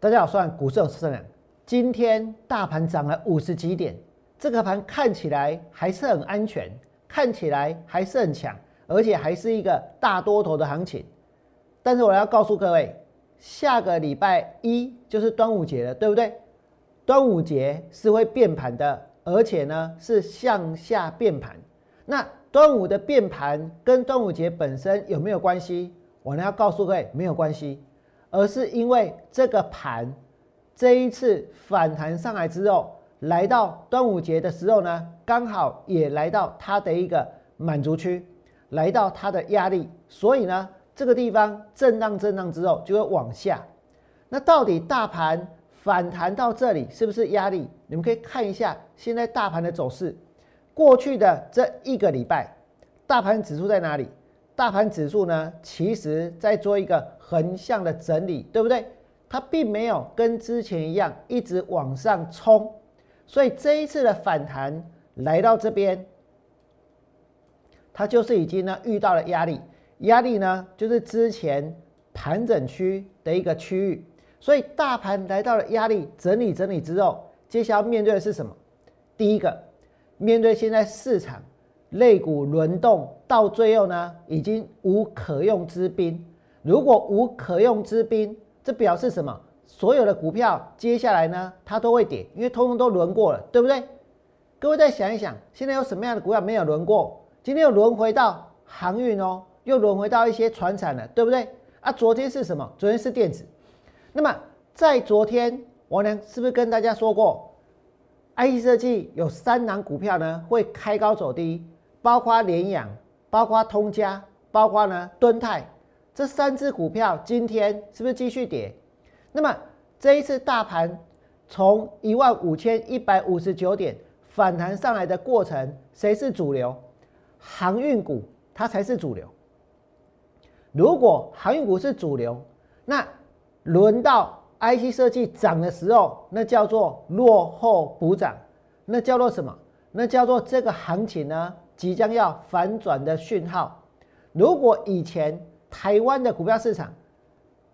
大家好，算股市有市人。今天大盘涨了五十几点，这个盘看起来还是很安全，看起来还是很强，而且还是一个大多头的行情。但是我要告诉各位，下个礼拜一就是端午节了，对不对？端午节是会变盘的，而且呢是向下变盘。那端午的变盘跟端午节本身有没有关系？我呢要告诉各位，没有关系。而是因为这个盘这一次反弹上来之后，来到端午节的时候呢，刚好也来到它的一个满足区，来到它的压力，所以呢，这个地方震荡震荡之后就会往下。那到底大盘反弹到这里是不是压力？你们可以看一下现在大盘的走势，过去的这一个礼拜，大盘指数在哪里？大盘指数呢，其实在做一个横向的整理，对不对？它并没有跟之前一样一直往上冲，所以这一次的反弹来到这边，它就是已经呢遇到了压力，压力呢就是之前盘整区的一个区域，所以大盘来到了压力整理整理之后，接下来面对的是什么？第一个，面对现在市场。肋骨轮动到最后呢，已经无可用之兵。如果无可用之兵，这表示什么？所有的股票接下来呢，它都会跌，因为通通都轮过了，对不对？各位再想一想，现在有什么样的股票没有轮过？今天又轮回到航运哦，又轮回到一些船产了，对不对？啊，昨天是什么？昨天是电子。那么在昨天，王良是不是跟大家说过，IC 设计有三档股票呢，会开高走低？包括联阳，包括通家，包括呢敦泰，这三只股票今天是不是继续跌？那么这一次大盘从一万五千一百五十九点反弹上来的过程，谁是主流？航运股它才是主流。如果航运股是主流，那轮到 IC 设计涨的时候，那叫做落后补涨，那叫做什么？那叫做这个行情呢？即将要反转的讯号。如果以前台湾的股票市场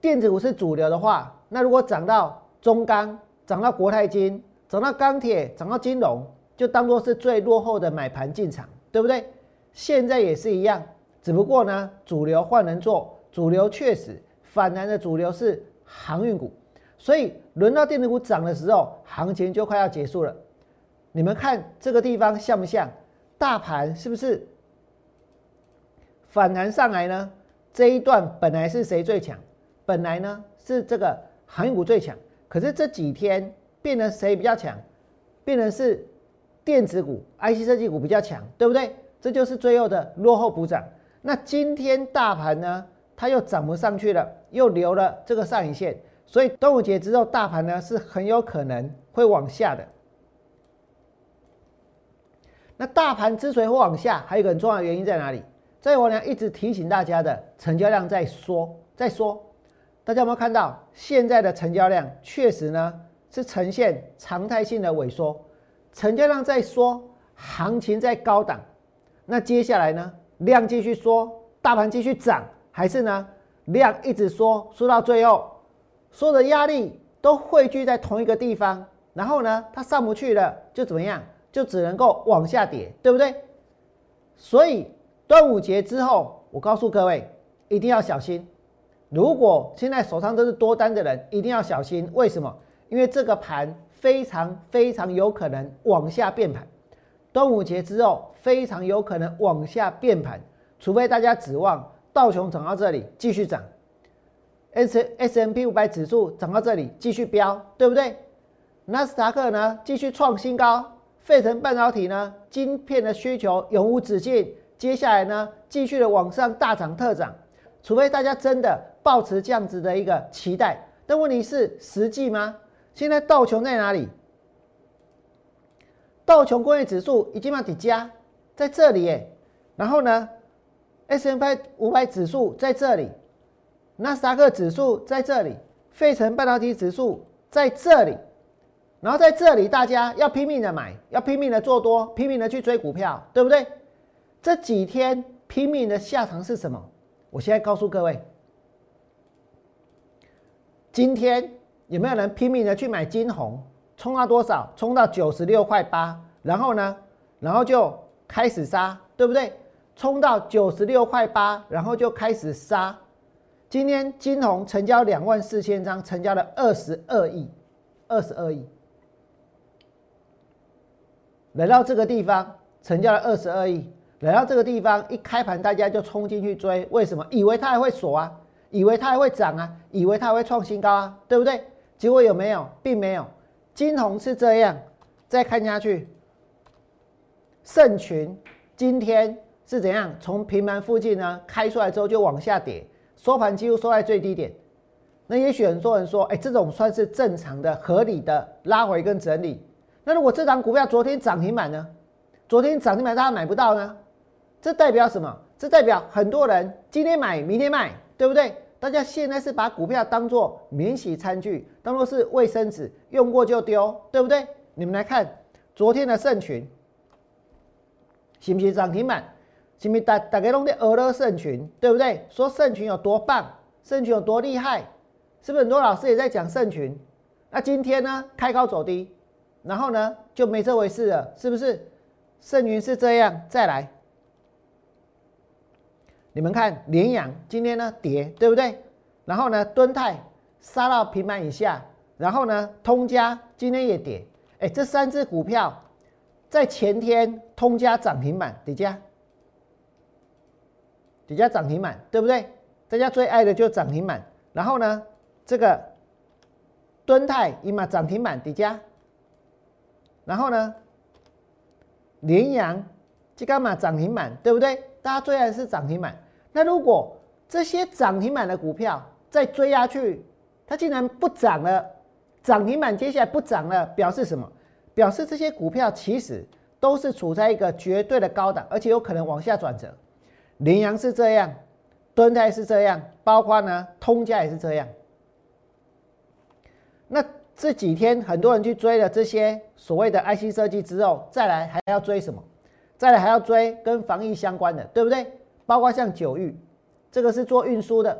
电子股是主流的话，那如果涨到中钢、涨到国泰金、涨到钢铁、涨到金融，就当做是最落后的买盘进场，对不对？现在也是一样，只不过呢，主流换人做，主流确实反弹的主流是航运股，所以轮到电子股涨的时候，行情就快要结束了。你们看这个地方像不像？大盘是不是反弹上来呢？这一段本来是谁最强？本来呢是这个航运股最强，可是这几天变成谁比较强？变成是电子股、IC 设计股比较强，对不对？这就是最后的落后补涨。那今天大盘呢，它又涨不上去了，又留了这个上影线，所以端午节之后，大盘呢是很有可能会往下的。那大盘之所以会往下，还有一个很重要的原因在哪里？在我呢一直提醒大家的成交量在缩，在缩。大家有没有看到现在的成交量确实呢是呈现常态性的萎缩，成交量在缩，行情在高档。那接下来呢，量继续缩，大盘继续涨，还是呢量一直缩，缩到最后，所有的压力都汇聚在同一个地方，然后呢它上不去了，就怎么样？就只能够往下跌，对不对？所以端午节之后，我告诉各位一定要小心。如果现在手上都是多单的人，一定要小心。为什么？因为这个盘非常非常有可能往下变盘。端午节之后，非常有可能往下变盘，除非大家指望道琼涨到这里继续涨，S S M P 五百指数涨到这里继续飙，对不对？纳斯达克呢继续创新高。费城半导体呢，晶片的需求永无止境，接下来呢，继续的往上大涨特涨，除非大家真的抱持这样子的一个期待，但问题是实际吗？现在道琼在哪里？道琼工业指数已经把底加在这里耶，然后呢，S M P 五百指数在这里，纳斯达克指数在这里，费城半导体指数在这里。然后在这里，大家要拼命的买，要拼命的做多，拼命的去追股票，对不对？这几天拼命的下场是什么？我现在告诉各位，今天有没有人拼命的去买金红？冲到多少？冲到九十六块八，然后呢？然后就开始杀，对不对？冲到九十六块八，然后就开始杀。今天金红成交两万四千张，成交了二十二亿，二十二亿。来到这个地方，成交了二十二亿。来到这个地方，一开盘大家就冲进去追，为什么？以为它还会锁啊，以为它还会涨啊，以为它会创新高啊，对不对？结果有没有？并没有。金红是这样，再看下去，盛群今天是怎样？从平盘附近呢开出来之后就往下跌，收盘几乎收在最低点。那也许很多人说，哎，这种算是正常的、合理的拉回跟整理。那如果这张股票昨天涨停板呢？昨天涨停板大家买不到呢？这代表什么？这代表很多人今天买，明天卖，对不对？大家现在是把股票当做免洗餐具，当做是卫生纸，用过就丢，对不对？你们来看昨天的盛群，是不是涨停板？是不是大大家弄的俄勒盛群，对不对？说盛群有多棒，盛群有多厉害，是不是很多老师也在讲盛群？那今天呢，开高走低。然后呢，就没这回事了，是不是？盛云是这样，再来，你们看联阳今天呢跌，对不对？然后呢，敦泰杀到平板以下，然后呢，通家今天也跌，哎，这三只股票在前天通家涨停板底下，底下涨停板，对不对？大家最爱的就涨停板，然后呢，这个敦泰一嘛涨停板底下。然后呢，联阳这干嘛涨停板，对不对？大家最爱是涨停板。那如果这些涨停板的股票再追下去，它竟然不涨了，涨停板接下来不涨了，表示什么？表示这些股票其实都是处在一个绝对的高档，而且有可能往下转折。联阳是这样，敦泰是这样，包括呢通家也是这样。那。这几天很多人去追了这些所谓的 IC 设计之后，再来还要追什么？再来还要追跟防疫相关的，对不对？包括像九域，这个是做运输的，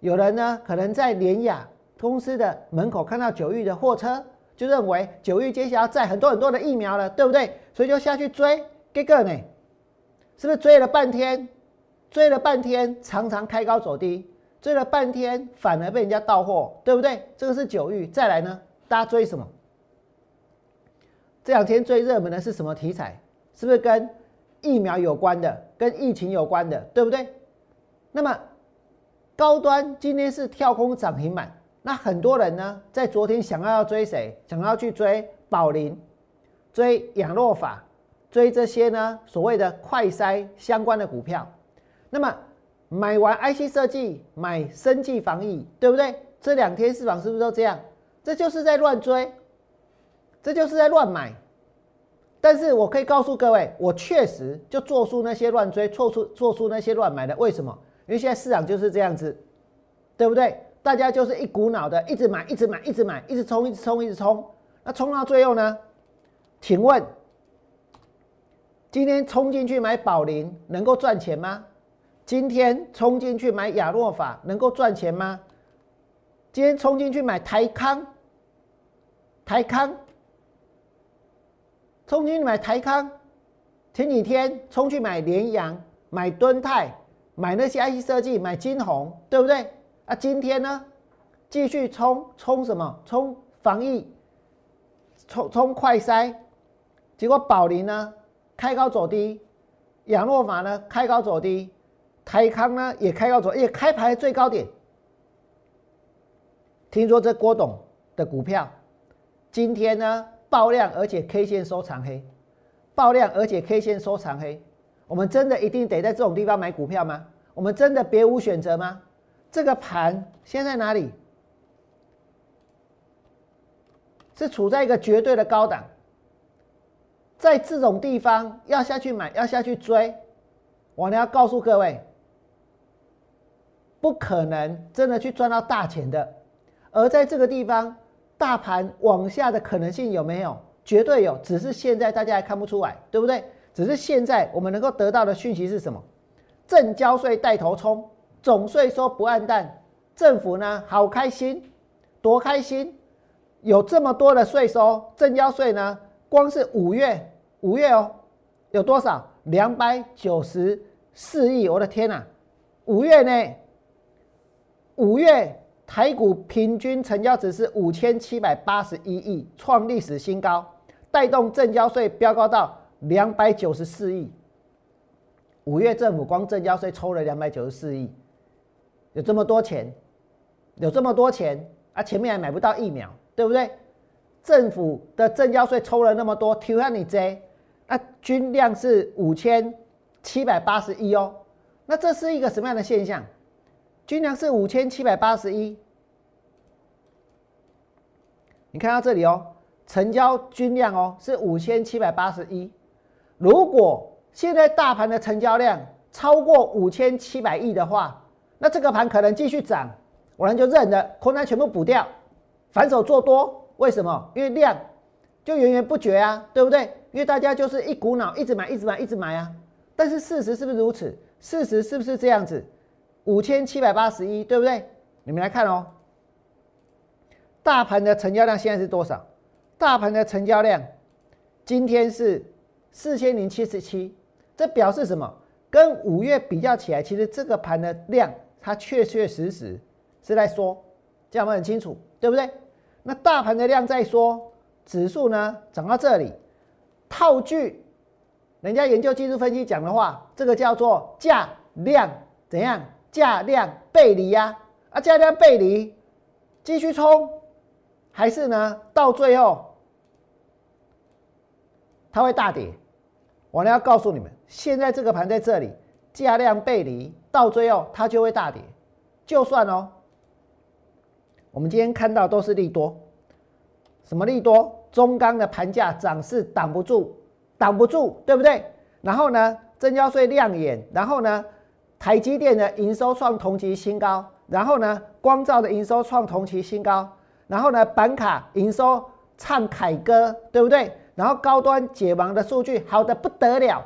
有人呢可能在联雅公司的门口看到九域的货车，就认为九域接下来要载很多很多的疫苗了，对不对？所以就下去追，这个呢，是不是追了半天？追了半天，常常开高走低。追了半天，反而被人家到货，对不对？这个是九域。再来呢，大家追什么？这两天最热门的是什么题材？是不是跟疫苗有关的，跟疫情有关的，对不对？那么高端今天是跳空涨停板，那很多人呢，在昨天想要要追谁？想要去追宝林，追养诺法，追这些呢所谓的快筛相关的股票，那么。买完 IC 设计，买生技防疫，对不对？这两天市场是不是都这样？这就是在乱追，这就是在乱买。但是我可以告诉各位，我确实就做出那些乱追，做出做出那些乱买的。为什么？因为现在市场就是这样子，对不对？大家就是一股脑的，一直买，一直买，一直买，一直冲，一直冲，一直冲。那冲到最后呢？请问，今天冲进去买宝林能够赚钱吗？今天冲进去买亚诺法能够赚钱吗？今天冲进去买台康，台康，冲进去买台康，前几天冲去买联阳、买敦泰、买那些 IC 设计、买金红，对不对？啊，今天呢，继续冲冲什么？冲防疫，冲冲快筛，结果宝林呢开高走低，亚诺法呢开高走低。台康呢也开高走，也开牌最高点。听说这郭董的股票今天呢爆量，而且 K 线收长黑，爆量而且 K 线收长黑。我们真的一定得在这种地方买股票吗？我们真的别无选择吗？这个盘现在哪里？是处在一个绝对的高档，在这种地方要下去买，要下去追，我呢要告诉各位。不可能真的去赚到大钱的，而在这个地方，大盘往下的可能性有没有？绝对有，只是现在大家还看不出来，对不对？只是现在我们能够得到的讯息是什么？正交税带头冲，总税收不暗淡，政府呢好开心，多开心！有这么多的税收，正交税呢？光是五月，五月哦，有多少？两百九十四亿！我的天呐，五月呢？五月台股平均成交值是五千七百八十一亿，创历史新高，带动正交税飙高到两百九十四亿。五月政府光正交税抽了两百九十四亿，有这么多钱，有这么多钱啊！前面还买不到疫苗。对不对？政府的正交税抽了那么多，T 让你 J，那均量是五千七百八十一哦。那这是一个什么样的现象？均量是五千七百八十一，你看到这里哦，成交均量哦是五千七百八十一。如果现在大盘的成交量超过五千七百亿的话，那这个盘可能继续涨，我们就认了，空单全部补掉。反手做多，为什么？因为量就源源不绝啊，对不对？因为大家就是一股脑一直买，一直买，一直买啊。但是事实是不是如此？事实是不是这样子？五千七百八十一，对不对？你们来看哦，大盘的成交量现在是多少？大盘的成交量今天是四千零七十七，这表示什么？跟五月比较起来，其实这个盘的量它确确实实是在说，这样我们很清楚。对不对？那大盘的量在说，指数呢涨到这里，套句人家研究技术分析讲的话，这个叫做价量怎样？价量背离呀，啊价量背离，继续冲，还是呢到最后它会大跌？我呢要告诉你们，现在这个盘在这里，价量背离，到最后它就会大跌，就算哦。我们今天看到都是利多，什么利多？中钢的盘价涨势挡不住，挡不住，对不对？然后呢，增交税亮眼，然后呢，台积电的营收创同期新高，然后呢，光照的营收创同期新高，然后呢，板卡营收唱凯歌，对不对？然后高端解盲的数据好的不得了，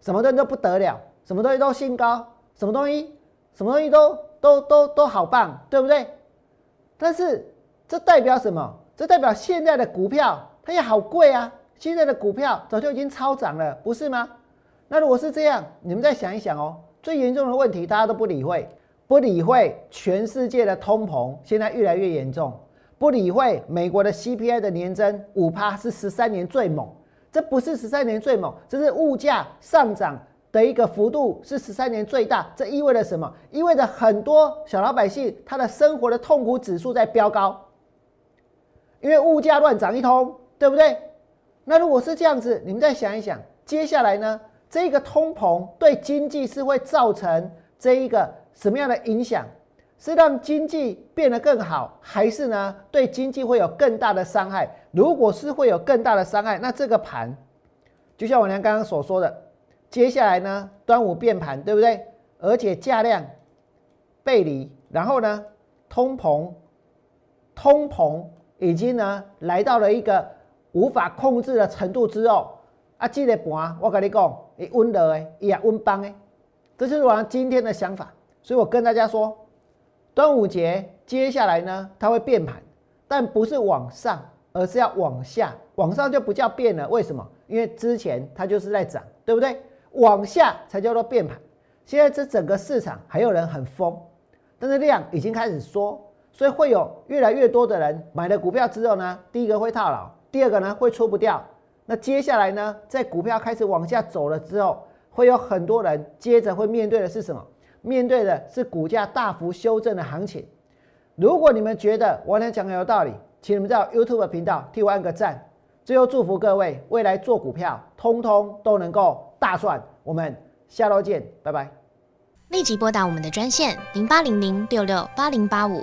什么东西都不得了，什么东西都新高，什么东西，什么东西都都都都好棒，对不对？但是这代表什么？这代表现在的股票它也好贵啊！现在的股票早就已经超涨了，不是吗？那如果是这样，你们再想一想哦。最严重的问题大家都不理会，不理会全世界的通膨现在越来越严重，不理会美国的 CPI 的年增五趴是十三年最猛，这不是十三年最猛，这是物价上涨。的一个幅度是十三年最大，这意味着什么？意味着很多小老百姓他的生活的痛苦指数在飙高，因为物价乱涨一通，对不对？那如果是这样子，你们再想一想，接下来呢，这个通膨对经济是会造成这一个什么样的影响？是让经济变得更好，还是呢对经济会有更大的伤害？如果是会有更大的伤害，那这个盘就像我娘刚刚所说的。接下来呢，端午变盘，对不对？而且价量背离，然后呢，通膨，通膨已经呢来到了一个无法控制的程度之后，啊，这个盘我跟你讲，你温热诶，也温邦诶，这就是我今天的想法。所以我跟大家说，端午节接下来呢，它会变盘，但不是往上，而是要往下。往上就不叫变了，为什么？因为之前它就是在涨，对不对？往下才叫做变盘。现在这整个市场还有人很疯，但是量已经开始缩，所以会有越来越多的人买了股票之后呢，第一个会套牢，第二个呢会出不掉。那接下来呢，在股票开始往下走了之后，会有很多人接着会面对的是什么？面对的是股价大幅修正的行情。如果你们觉得我讲的有道理，请你们在 YouTube 频道替我按个赞。最后祝福各位未来做股票，通通都能够。大赚，我们下周见，拜拜。立即拨打我们的专线零八零零六六八零八五